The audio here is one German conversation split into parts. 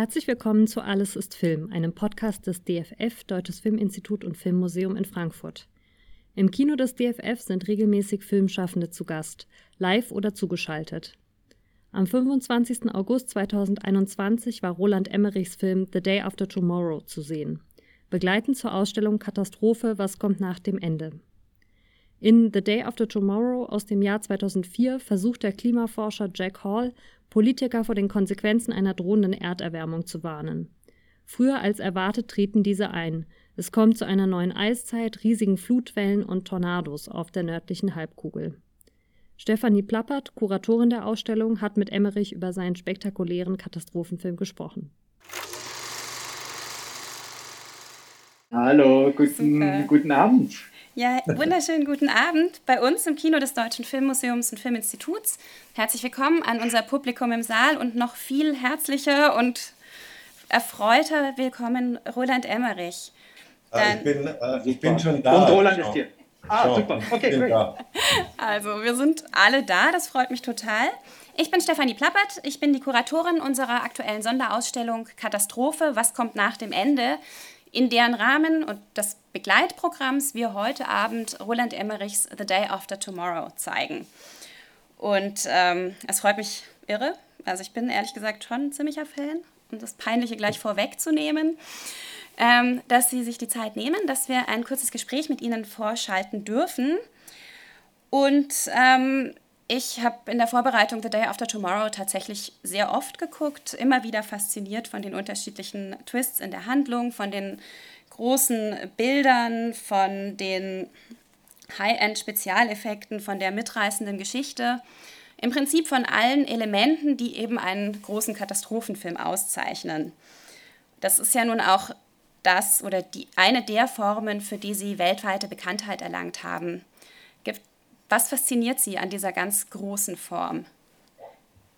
Herzlich willkommen zu Alles ist Film, einem Podcast des DFF, Deutsches Filminstitut und Filmmuseum in Frankfurt. Im Kino des DFF sind regelmäßig Filmschaffende zu Gast, live oder zugeschaltet. Am 25. August 2021 war Roland Emmerichs Film The Day After Tomorrow zu sehen, begleitend zur Ausstellung Katastrophe, was kommt nach dem Ende. In The Day After Tomorrow aus dem Jahr 2004 versucht der Klimaforscher Jack Hall, Politiker vor den Konsequenzen einer drohenden Erderwärmung zu warnen. Früher als erwartet treten diese ein. Es kommt zu einer neuen Eiszeit, riesigen Flutwellen und Tornados auf der nördlichen Halbkugel. Stefanie Plappert, Kuratorin der Ausstellung, hat mit Emmerich über seinen spektakulären Katastrophenfilm gesprochen. Hallo, guten, guten Abend. Ja, wunderschönen guten Abend bei uns im Kino des Deutschen Filmmuseums und Filminstituts. Herzlich willkommen an unser Publikum im Saal und noch viel herzlicher und erfreuter Willkommen Roland Emmerich. Äh, ich, bin, äh, ich bin schon da. Und Roland ist hier. Ah, so, super. Okay, great. Also, wir sind alle da, das freut mich total. Ich bin Stefanie Plappert, ich bin die Kuratorin unserer aktuellen Sonderausstellung Katastrophe, was kommt nach dem Ende, in deren Rahmen und des Begleitprogramms wir heute Abend Roland Emmerichs The Day After Tomorrow zeigen. Und ähm, es freut mich irre. Also ich bin ehrlich gesagt schon ein ziemlicher Fan, um das Peinliche gleich vorwegzunehmen, ähm, dass Sie sich die Zeit nehmen, dass wir ein kurzes Gespräch mit Ihnen vorschalten dürfen. Und ähm, ich habe in der Vorbereitung The Day After Tomorrow tatsächlich sehr oft geguckt, immer wieder fasziniert von den unterschiedlichen Twists in der Handlung, von den großen Bildern, von den High-End-Spezialeffekten, von der mitreißenden Geschichte. Im Prinzip von allen Elementen, die eben einen großen Katastrophenfilm auszeichnen. Das ist ja nun auch das oder die, eine der Formen, für die sie weltweite Bekanntheit erlangt haben. Was fasziniert Sie an dieser ganz großen Form?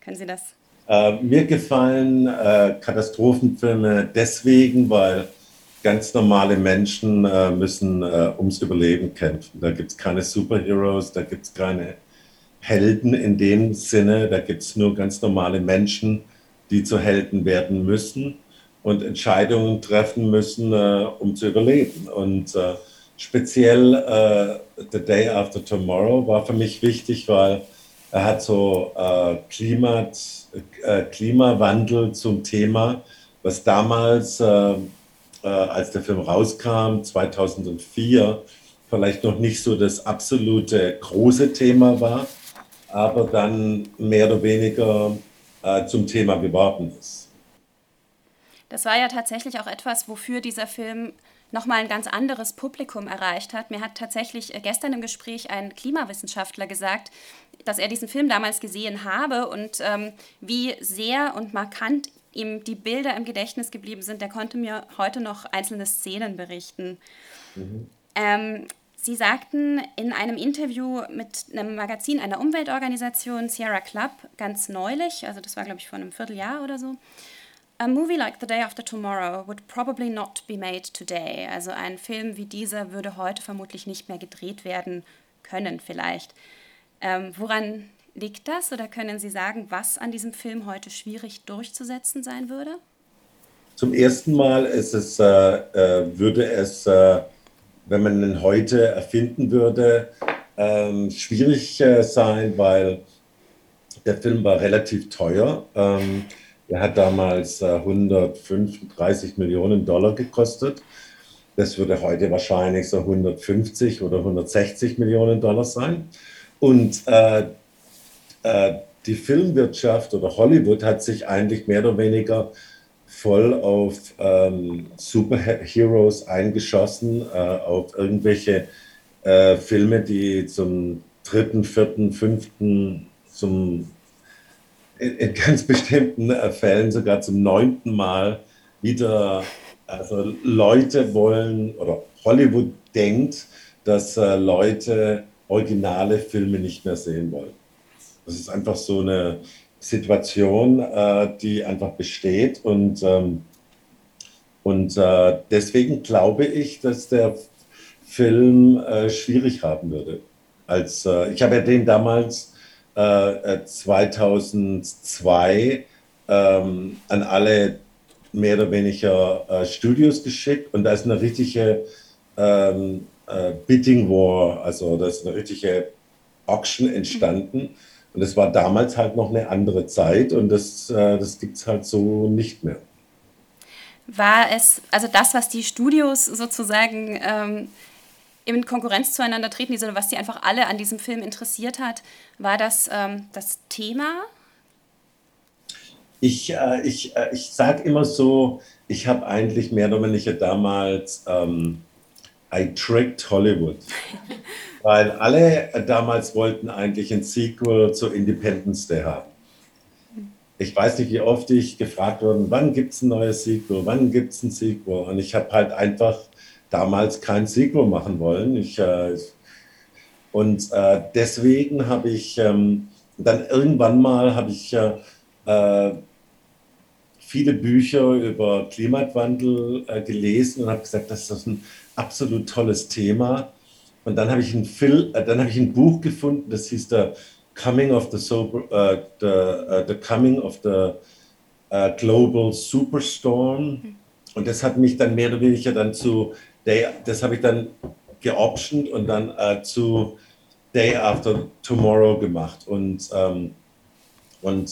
Können Sie das? Äh, mir gefallen äh, Katastrophenfilme deswegen, weil ganz normale Menschen äh, müssen äh, ums Überleben kämpfen. Da gibt es keine Superheroes, da gibt es keine Helden in dem Sinne, da gibt es nur ganz normale Menschen, die zu Helden werden müssen und Entscheidungen treffen müssen, äh, um zu überleben. Und äh, speziell äh, The Day After Tomorrow war für mich wichtig, weil er hat so äh, Klimat, äh, Klimawandel zum Thema, was damals, äh, äh, als der Film rauskam, 2004, vielleicht noch nicht so das absolute große Thema war, aber dann mehr oder weniger äh, zum Thema geworden ist. Das war ja tatsächlich auch etwas, wofür dieser Film nochmal ein ganz anderes Publikum erreicht hat. Mir hat tatsächlich äh, gestern im Gespräch ein Klimawissenschaftler gesagt, dass er diesen Film damals gesehen habe und ähm, wie sehr und markant ihm die Bilder im Gedächtnis geblieben sind. Der konnte mir heute noch einzelne Szenen berichten. Mhm. Ähm, Sie sagten in einem Interview mit einem Magazin einer Umweltorganisation, Sierra Club, ganz neulich, also das war, glaube ich, vor einem Vierteljahr oder so, A movie like The Day After Tomorrow would probably not be made today. Also ein Film wie dieser würde heute vermutlich nicht mehr gedreht werden können, vielleicht. Ähm, woran liegt das oder können Sie sagen, was an diesem Film heute schwierig durchzusetzen sein würde? Zum ersten Mal ist es, äh, äh, würde es, äh, wenn man ihn heute erfinden würde, ähm, schwierig äh, sein, weil der Film war relativ teuer. Ähm, der hat damals äh, 135 Millionen Dollar gekostet. Das würde heute wahrscheinlich so 150 oder 160 Millionen Dollar sein. Und äh, äh, die Filmwirtschaft oder Hollywood hat sich eigentlich mehr oder weniger voll auf ähm, Superheroes eingeschossen, äh, auf irgendwelche äh, Filme, die zum dritten, vierten, fünften, zum in, in ganz bestimmten äh, Fällen sogar zum neunten Mal wieder, also Leute wollen oder Hollywood denkt, dass äh, Leute originale Filme nicht mehr sehen wollen. Das ist einfach so eine Situation, äh, die einfach besteht und, ähm, und äh, deswegen glaube ich, dass der Film äh, schwierig haben würde. Als, äh, ich habe ja den damals 2002 äh, ähm, an alle mehr oder weniger äh, Studios geschickt und da ist eine richtige ähm, äh, Bidding War, also da ist eine richtige Auction entstanden. Und es war damals halt noch eine andere Zeit und das, äh, das gibt es halt so nicht mehr. War es, also das, was die Studios sozusagen ähm, in Konkurrenz zueinander treten, sondern was die einfach alle an diesem Film interessiert hat, war das ähm, das Thema? Ich, äh, ich, äh, ich sage immer so, ich habe eigentlich mehr oder weniger damals ähm, I tricked Hollywood. Weil alle damals wollten eigentlich ein Sequel zu Independence Day haben. Ich weiß nicht, wie oft ich gefragt wurde, wann gibt es ein neues Sequel, wann gibt es ein Sequel? Und ich habe halt einfach damals kein Sequel machen wollen. Ich, äh, und äh, deswegen habe ich ähm, dann irgendwann mal habe ich äh, äh viele Bücher über Klimawandel äh, gelesen und habe gesagt, das ist ein absolut tolles Thema. Und dann habe ich ein Film, äh, dann habe ich ein Buch gefunden, das hieß The Coming of the, Sober, the, the Coming of the Global Superstorm. Und das hat mich dann mehr oder weniger dann zu, Day, das habe ich dann geoptioned und dann zu Day After Tomorrow gemacht. Und, ähm, und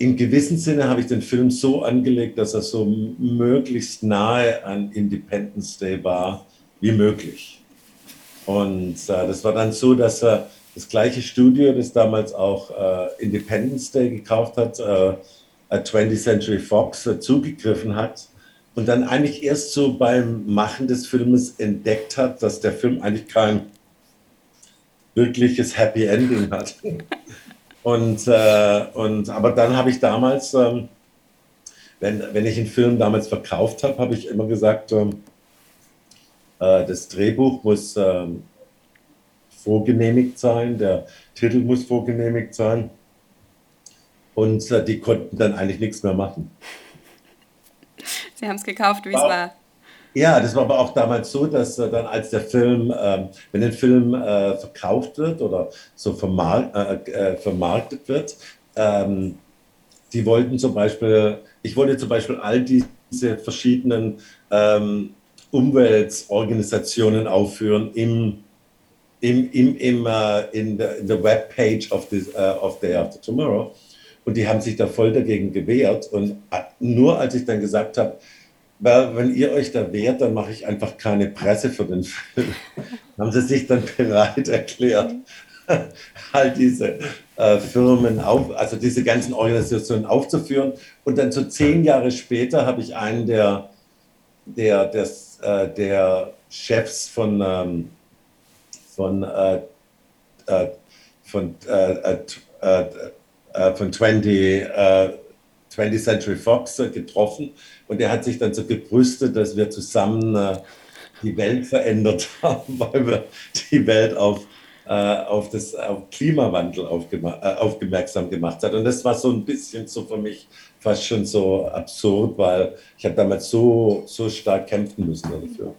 in gewissem Sinne habe ich den Film so angelegt, dass er so möglichst nahe an Independence Day war wie möglich. Und äh, das war dann so, dass er das gleiche Studio, das damals auch äh, Independence Day gekauft hat, äh, 20th Century Fox äh, zugegriffen hat und dann eigentlich erst so beim Machen des Filmes entdeckt hat, dass der Film eigentlich kein wirkliches Happy Ending hat. Und, äh, und, aber dann habe ich damals, ähm, wenn, wenn ich einen Film damals verkauft habe, habe ich immer gesagt, ähm, äh, das Drehbuch muss ähm, vorgenehmigt sein, der Titel muss vorgenehmigt sein. Und äh, die konnten dann eigentlich nichts mehr machen. Sie haben es gekauft, wie es war. Ja, das war aber auch damals so, dass äh, dann als der Film, äh, wenn ein Film äh, verkauft wird oder so vermark äh, äh, vermarktet wird, ähm, die wollten zum Beispiel, ich wollte zum Beispiel all diese verschiedenen ähm, Umweltorganisationen aufführen im, im, im, im uh, in, the, in the Webpage of, this, uh, of Day After Tomorrow. Und die haben sich da voll dagegen gewehrt. Und nur als ich dann gesagt habe, wenn ihr euch da wehrt, dann mache ich einfach keine Presse für den Film. haben sie sich dann bereit erklärt, halt diese äh, Firmen auf, also diese ganzen Organisationen aufzuführen. Und dann so zehn Jahre später habe ich einen der, der, des, äh, der Chefs von, ähm, von, äh, äh von, äh, äh, von 20, 20th Century Fox getroffen und er hat sich dann so gebrüstet, dass wir zusammen äh, die Welt verändert haben, weil wir die Welt auf, äh, auf das auf Klimawandel äh, aufmerksam gemacht hat. Und das war so ein bisschen so für mich fast schon so absurd, weil ich habe damals so, so stark kämpfen müssen dafür.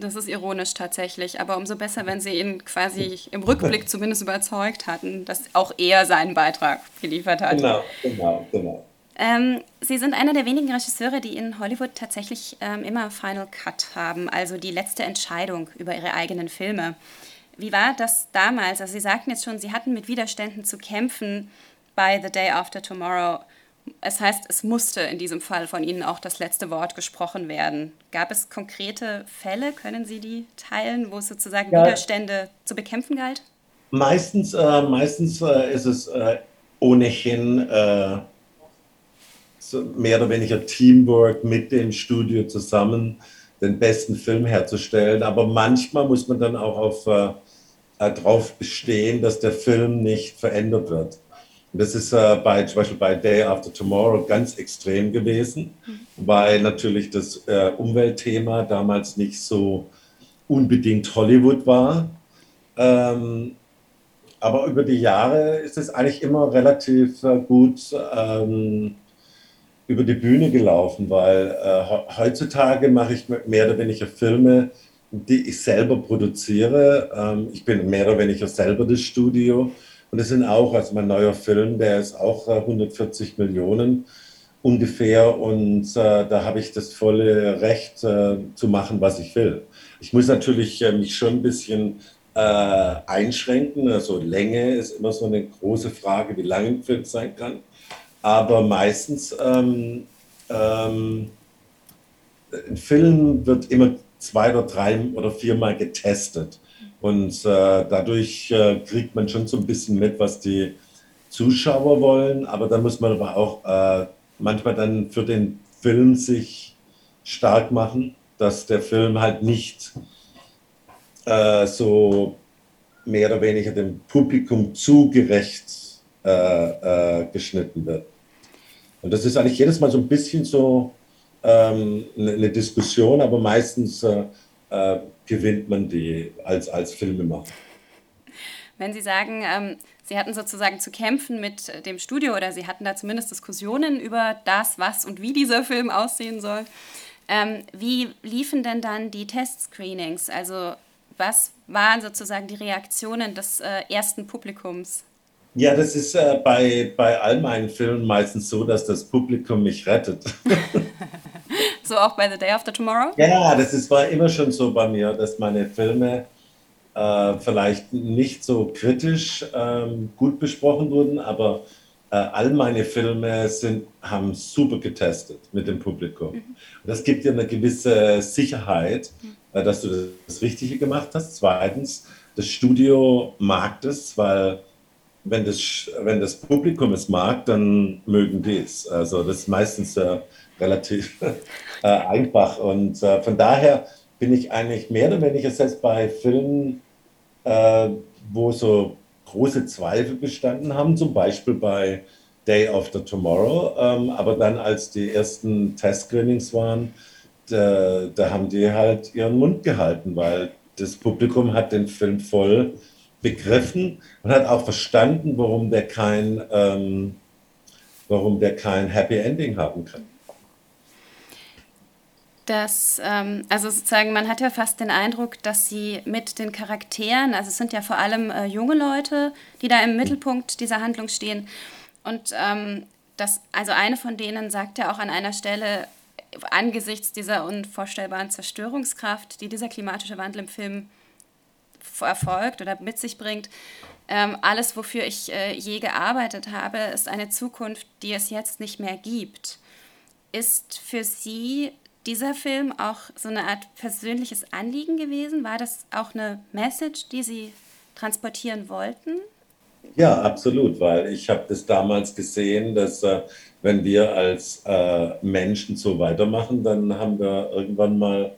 Das ist ironisch tatsächlich, aber umso besser, wenn Sie ihn quasi im Rückblick zumindest überzeugt hatten, dass auch er seinen Beitrag geliefert hat. Genau, genau, genau. Ähm, Sie sind einer der wenigen Regisseure, die in Hollywood tatsächlich ähm, immer Final Cut haben, also die letzte Entscheidung über ihre eigenen Filme. Wie war das damals? Also Sie sagten jetzt schon, Sie hatten mit Widerständen zu kämpfen bei The Day After Tomorrow. Es heißt, es musste in diesem Fall von Ihnen auch das letzte Wort gesprochen werden. Gab es konkrete Fälle, können Sie die teilen, wo es sozusagen ja. Widerstände zu bekämpfen galt? Meistens, äh, meistens äh, ist es äh, ohnehin äh, so mehr oder weniger Teamwork mit dem Studio zusammen den besten Film herzustellen. Aber manchmal muss man dann auch auf, äh, äh darauf bestehen, dass der Film nicht verändert wird. Das ist äh, bei, zum Beispiel bei Day After Tomorrow ganz extrem gewesen, mhm. weil natürlich das äh, Umweltthema damals nicht so unbedingt Hollywood war. Ähm, aber über die Jahre ist es eigentlich immer relativ äh, gut ähm, über die Bühne gelaufen, weil äh, heutzutage mache ich mehr oder weniger Filme, die ich selber produziere. Ähm, ich bin mehr oder weniger selber das Studio. Und es sind auch, also mein neuer Film, der ist auch äh, 140 Millionen. ungefähr und äh, da habe ich das volle Recht äh, zu machen, was ich will. Ich muss natürlich äh, mich schon ein bisschen äh, einschränken. Also Länge ist immer so eine große Frage, wie lang ein Film sein kann. Aber meistens ähm, ähm, ein Film wird immer zwei oder drei oder viermal getestet. Und äh, dadurch äh, kriegt man schon so ein bisschen mit, was die Zuschauer wollen. Aber da muss man aber auch äh, manchmal dann für den Film sich stark machen, dass der Film halt nicht äh, so mehr oder weniger dem Publikum zugerecht äh, äh, geschnitten wird. Und das ist eigentlich jedes Mal so ein bisschen so ähm, eine Diskussion, aber meistens äh, gewinnt man die als, als Filmemacher. Wenn Sie sagen, ähm, Sie hatten sozusagen zu kämpfen mit dem Studio oder Sie hatten da zumindest Diskussionen über das, was und wie dieser Film aussehen soll. Ähm, wie liefen denn dann die Testscreenings? Also was waren sozusagen die Reaktionen des äh, ersten Publikums? Ja, das ist äh, bei, bei all meinen Filmen meistens so, dass das Publikum mich rettet. so auch bei The Day After Tomorrow? Ja, das ist, war immer schon so bei mir, dass meine Filme äh, vielleicht nicht so kritisch ähm, gut besprochen wurden, aber äh, all meine Filme sind, haben super getestet mit dem Publikum. Mhm. Das gibt dir eine gewisse Sicherheit, mhm. äh, dass du das Richtige gemacht hast. Zweitens, das Studio mag das, weil wenn das, wenn das Publikum es mag, dann mögen die es. Also das ist meistens äh, relativ äh, einfach. Und äh, von daher bin ich eigentlich mehr oder weniger selbst bei Filmen, äh, wo so große Zweifel bestanden haben, zum Beispiel bei Day After Tomorrow. Ähm, aber dann, als die ersten Test-Screenings waren, da, da haben die halt ihren Mund gehalten, weil das Publikum hat den Film voll begriffen und hat auch verstanden, warum der kein, ähm, warum der kein Happy Ending haben kann. Das, ähm, also sozusagen, man hat ja fast den Eindruck, dass sie mit den Charakteren, also es sind ja vor allem äh, junge Leute, die da im Mittelpunkt dieser Handlung stehen. Und ähm, das, also eine von denen sagt ja auch an einer Stelle, angesichts dieser unvorstellbaren Zerstörungskraft, die dieser klimatische Wandel im Film erfolgt oder mit sich bringt. Ähm, alles, wofür ich äh, je gearbeitet habe, ist eine Zukunft, die es jetzt nicht mehr gibt. Ist für Sie dieser Film auch so eine Art persönliches Anliegen gewesen? War das auch eine Message, die Sie transportieren wollten? Ja, absolut, weil ich habe das damals gesehen, dass äh, wenn wir als äh, Menschen so weitermachen, dann haben wir irgendwann mal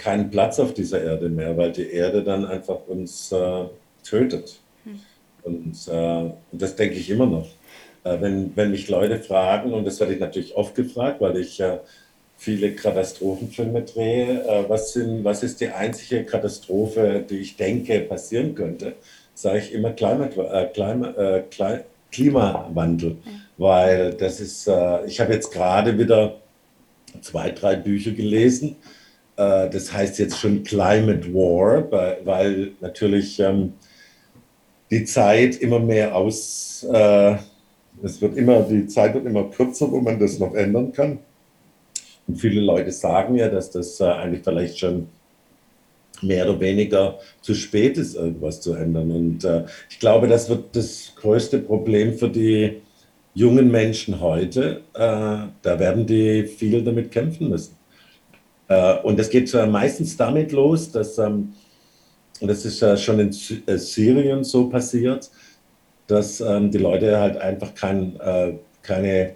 keinen Platz auf dieser Erde mehr, weil die Erde dann einfach uns äh, tötet. Hm. Und, äh, und, das denke ich immer noch. Äh, wenn, wenn mich Leute fragen, und das werde ich natürlich oft gefragt, weil ich äh, viele Katastrophenfilme drehe, äh, was, sind, was ist die einzige Katastrophe, die ich denke passieren könnte, sage ich immer Climate, äh, Klima, Klimawandel. Ja. Weil das ist, ich habe jetzt gerade wieder zwei, drei Bücher gelesen, das heißt jetzt schon Climate War, weil natürlich ähm, die Zeit immer mehr aus, äh, es wird immer, die Zeit wird immer kürzer, wo man das noch ändern kann. Und viele Leute sagen ja, dass das äh, eigentlich vielleicht schon mehr oder weniger zu spät ist, irgendwas zu ändern. Und äh, ich glaube, das wird das größte Problem für die jungen Menschen heute. Äh, da werden die viel damit kämpfen müssen. Äh, und das geht meistens damit los, dass, ähm, und das ist ja schon in äh, Syrien so passiert, dass ähm, die Leute halt einfach kein, äh, keine,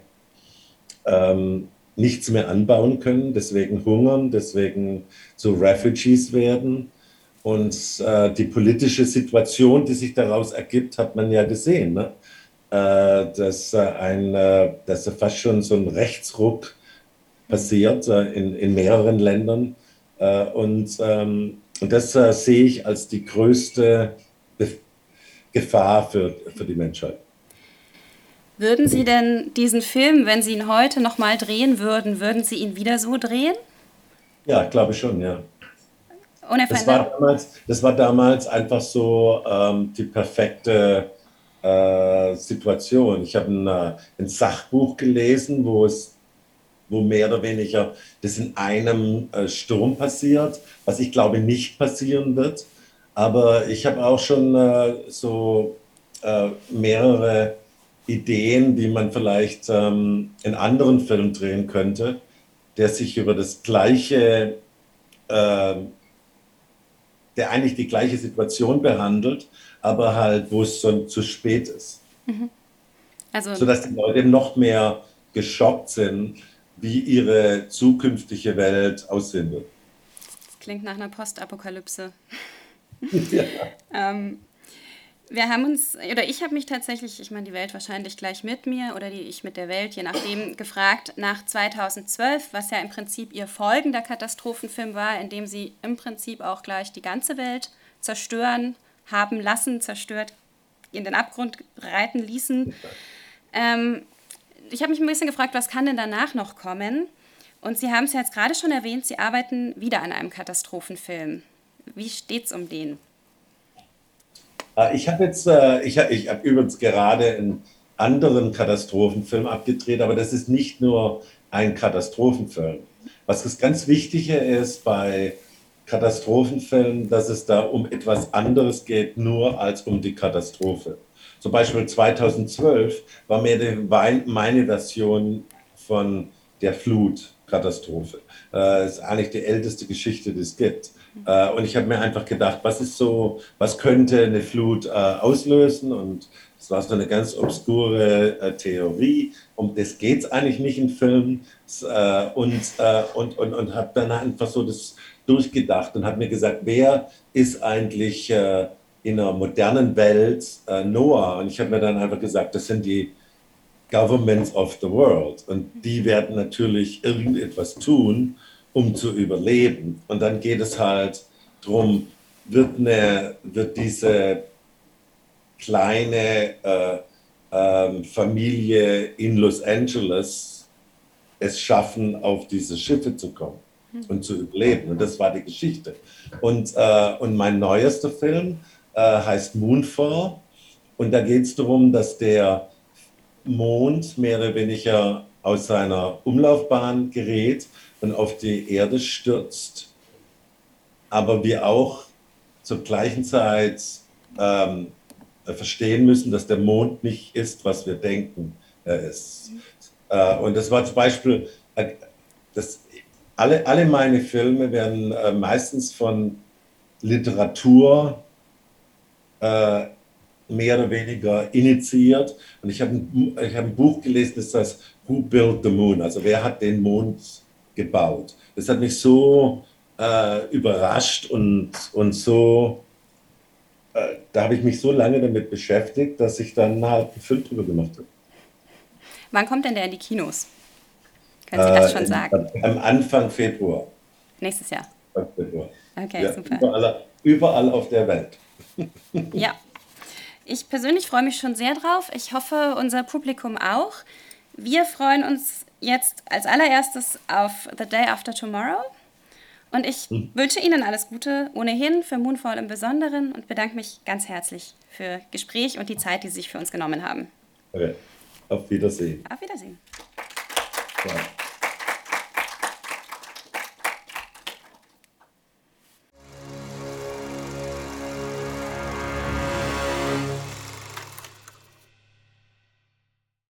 ähm, nichts mehr anbauen können, deswegen hungern, deswegen zu Refugees werden. Und die politische Situation, die sich daraus ergibt, hat man ja gesehen. Ne? Dass, ein, dass fast schon so ein Rechtsruck passiert äh, in, in mehreren Ländern. Äh, und, ähm, und das äh, sehe ich als die größte Gefahr für, für die Menschheit. Würden Sie denn diesen Film, wenn Sie ihn heute nochmal drehen würden, würden Sie ihn wieder so drehen? Ja, glaube ich schon, ja. Das war, damals, das war damals einfach so ähm, die perfekte äh, Situation. Ich habe ein, ein, Sachbuch gelesen, wo es wo mehr oder weniger das in einem äh, Sturm passiert, was ich glaube nicht passieren wird. Aber ich habe auch schon äh, so äh, mehrere Ideen, wie man vielleicht ähm, in anderen Filmen drehen könnte, der sich über das gleiche, äh, der eigentlich die gleiche Situation behandelt, aber halt, wo es schon zu spät ist. Mhm. Also, Sodass die Leute noch mehr geschockt sind, wie ihre zukünftige Welt aussehen wird. Das klingt nach einer Postapokalypse. ja. ähm, wir haben uns, oder ich habe mich tatsächlich, ich meine die Welt wahrscheinlich gleich mit mir oder die ich mit der Welt, je nachdem, gefragt nach 2012, was ja im Prinzip ihr folgender Katastrophenfilm war, in dem sie im Prinzip auch gleich die ganze Welt zerstören haben lassen, zerstört, in den Abgrund reiten ließen. Ähm, ich habe mich ein bisschen gefragt, was kann denn danach noch kommen? Und Sie haben es ja jetzt gerade schon erwähnt, Sie arbeiten wieder an einem Katastrophenfilm. Wie steht es um den? Äh, ich habe jetzt, äh, ich habe hab übrigens gerade einen anderen Katastrophenfilm abgedreht, aber das ist nicht nur ein Katastrophenfilm. Was das ganz Wichtige ist bei Katastrophenfilmen, dass es da um etwas anderes geht, nur als um die Katastrophe. Zum Beispiel 2012 war mir die, meine Version von der Flutkatastrophe. Das ist eigentlich die älteste Geschichte, die es gibt. Äh, und ich habe mir einfach gedacht, was ist so, was könnte eine Flut äh, auslösen? Und es war so eine ganz obskure äh, Theorie. Um das geht es eigentlich nicht im Film. und und, und, und habe dann einfach so das durchgedacht und habe mir gesagt, wer ist eigentlich in einer modernen Welt Noah? Und ich habe mir dann einfach gesagt, das sind die Governments of the World. Und die werden natürlich irgendetwas tun, um zu überleben. Und dann geht es halt darum, wird, eine, wird diese kleine äh, äh, Familie in Los Angeles es schaffen, auf diese Schiffe zu kommen und zu überleben. Und das war die Geschichte. Und, äh, und mein neuester Film äh, heißt Moonfall. Und da geht es darum, dass der Mond mehr oder weniger aus seiner Umlaufbahn gerät und auf die Erde stürzt, aber wir auch zur gleichen Zeit ähm, verstehen müssen, dass der Mond nicht ist, was wir denken, er ist. Äh, und das war zum Beispiel, äh, das, alle, alle meine Filme werden äh, meistens von Literatur äh, mehr oder weniger initiiert. Und ich habe ein, hab ein Buch gelesen, das heißt Who Built the Moon? Also wer hat den Mond gebaut. Das hat mich so äh, überrascht und, und so, äh, da habe ich mich so lange damit beschäftigt, dass ich dann halt einen Film drüber gemacht habe. Wann kommt denn der in die Kinos? Können Sie das äh, schon sagen? Am Anfang Februar. Nächstes Jahr. Februar. Okay, ja, super. Überall, überall auf der Welt. ja. Ich persönlich freue mich schon sehr drauf. Ich hoffe, unser Publikum auch. Wir freuen uns jetzt als allererstes auf The Day After Tomorrow. Und ich hm. wünsche Ihnen alles Gute ohnehin, für Moonfall im Besonderen und bedanke mich ganz herzlich für Gespräch und die Zeit, die Sie sich für uns genommen haben. Okay. Auf Wiedersehen. Auf Wiedersehen. Ja.